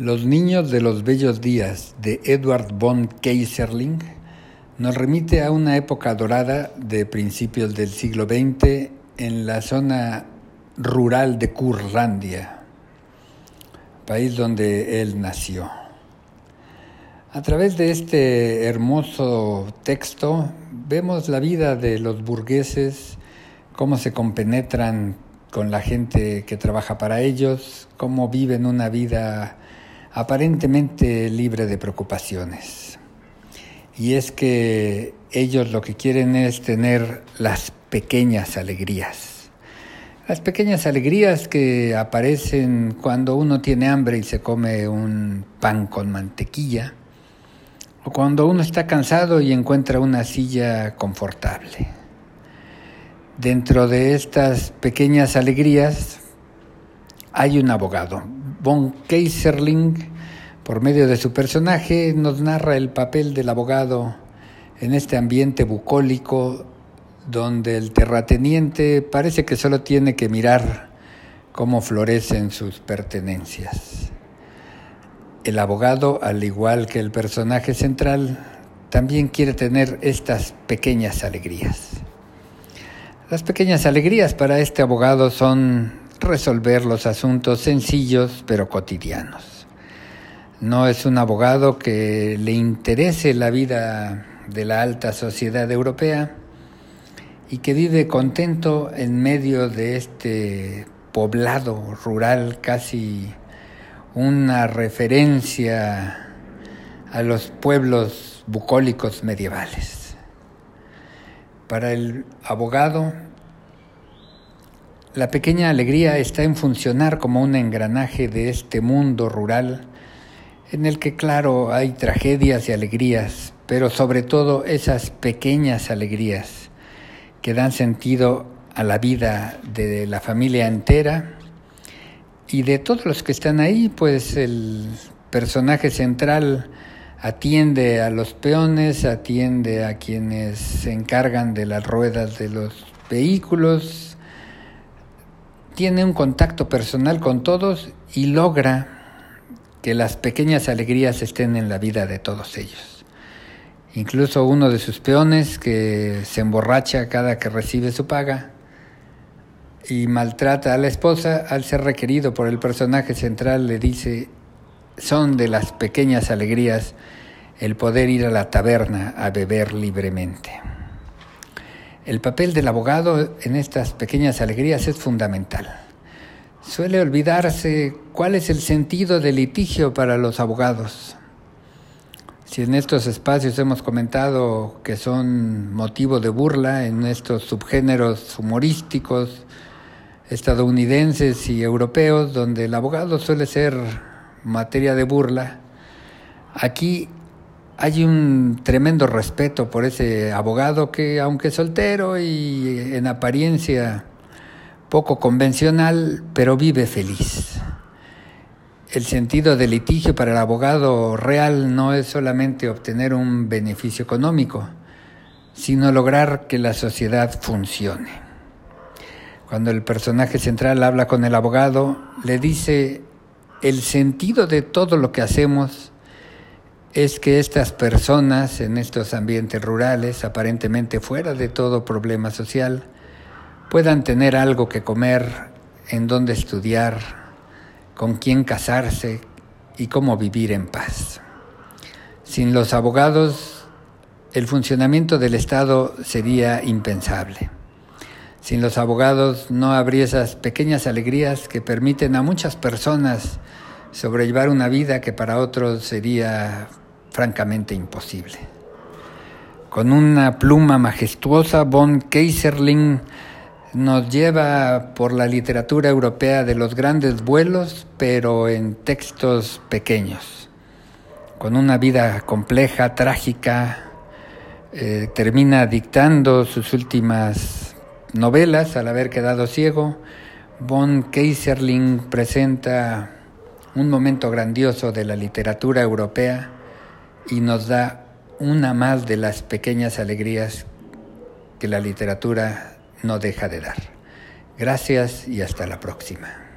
Los niños de los bellos días de Edward von Keyserling nos remite a una época dorada de principios del siglo XX en la zona rural de Curlandia, país donde él nació. A través de este hermoso texto vemos la vida de los burgueses, cómo se compenetran con la gente que trabaja para ellos, cómo viven una vida aparentemente libre de preocupaciones. Y es que ellos lo que quieren es tener las pequeñas alegrías. Las pequeñas alegrías que aparecen cuando uno tiene hambre y se come un pan con mantequilla, o cuando uno está cansado y encuentra una silla confortable. Dentro de estas pequeñas alegrías hay un abogado, Von Kaiserling, por medio de su personaje, nos narra el papel del abogado en este ambiente bucólico donde el terrateniente parece que solo tiene que mirar cómo florecen sus pertenencias. El abogado, al igual que el personaje central, también quiere tener estas pequeñas alegrías. Las pequeñas alegrías para este abogado son resolver los asuntos sencillos pero cotidianos. No es un abogado que le interese la vida de la alta sociedad europea y que vive contento en medio de este poblado rural, casi una referencia a los pueblos bucólicos medievales. Para el abogado, la pequeña alegría está en funcionar como un engranaje de este mundo rural en el que claro hay tragedias y alegrías, pero sobre todo esas pequeñas alegrías que dan sentido a la vida de la familia entera y de todos los que están ahí, pues el personaje central atiende a los peones, atiende a quienes se encargan de las ruedas de los vehículos, tiene un contacto personal con todos y logra que las pequeñas alegrías estén en la vida de todos ellos. Incluso uno de sus peones que se emborracha cada que recibe su paga y maltrata a la esposa, al ser requerido por el personaje central, le dice, son de las pequeñas alegrías el poder ir a la taberna a beber libremente. El papel del abogado en estas pequeñas alegrías es fundamental. Suele olvidarse cuál es el sentido del litigio para los abogados. Si en estos espacios hemos comentado que son motivo de burla en estos subgéneros humorísticos estadounidenses y europeos, donde el abogado suele ser materia de burla, aquí hay un tremendo respeto por ese abogado que, aunque soltero y en apariencia poco convencional, pero vive feliz. El sentido del litigio para el abogado real no es solamente obtener un beneficio económico, sino lograr que la sociedad funcione. Cuando el personaje central habla con el abogado, le dice, el sentido de todo lo que hacemos es que estas personas en estos ambientes rurales, aparentemente fuera de todo problema social, puedan tener algo que comer, en dónde estudiar, con quién casarse y cómo vivir en paz. Sin los abogados, el funcionamiento del Estado sería impensable. Sin los abogados no habría esas pequeñas alegrías que permiten a muchas personas sobrellevar una vida que para otros sería francamente imposible. Con una pluma majestuosa, von Kaiserling nos lleva por la literatura europea de los grandes vuelos, pero en textos pequeños. Con una vida compleja, trágica, eh, termina dictando sus últimas novelas al haber quedado ciego. Von Kaiserling presenta un momento grandioso de la literatura europea y nos da una más de las pequeñas alegrías que la literatura no deja de dar. Gracias y hasta la próxima.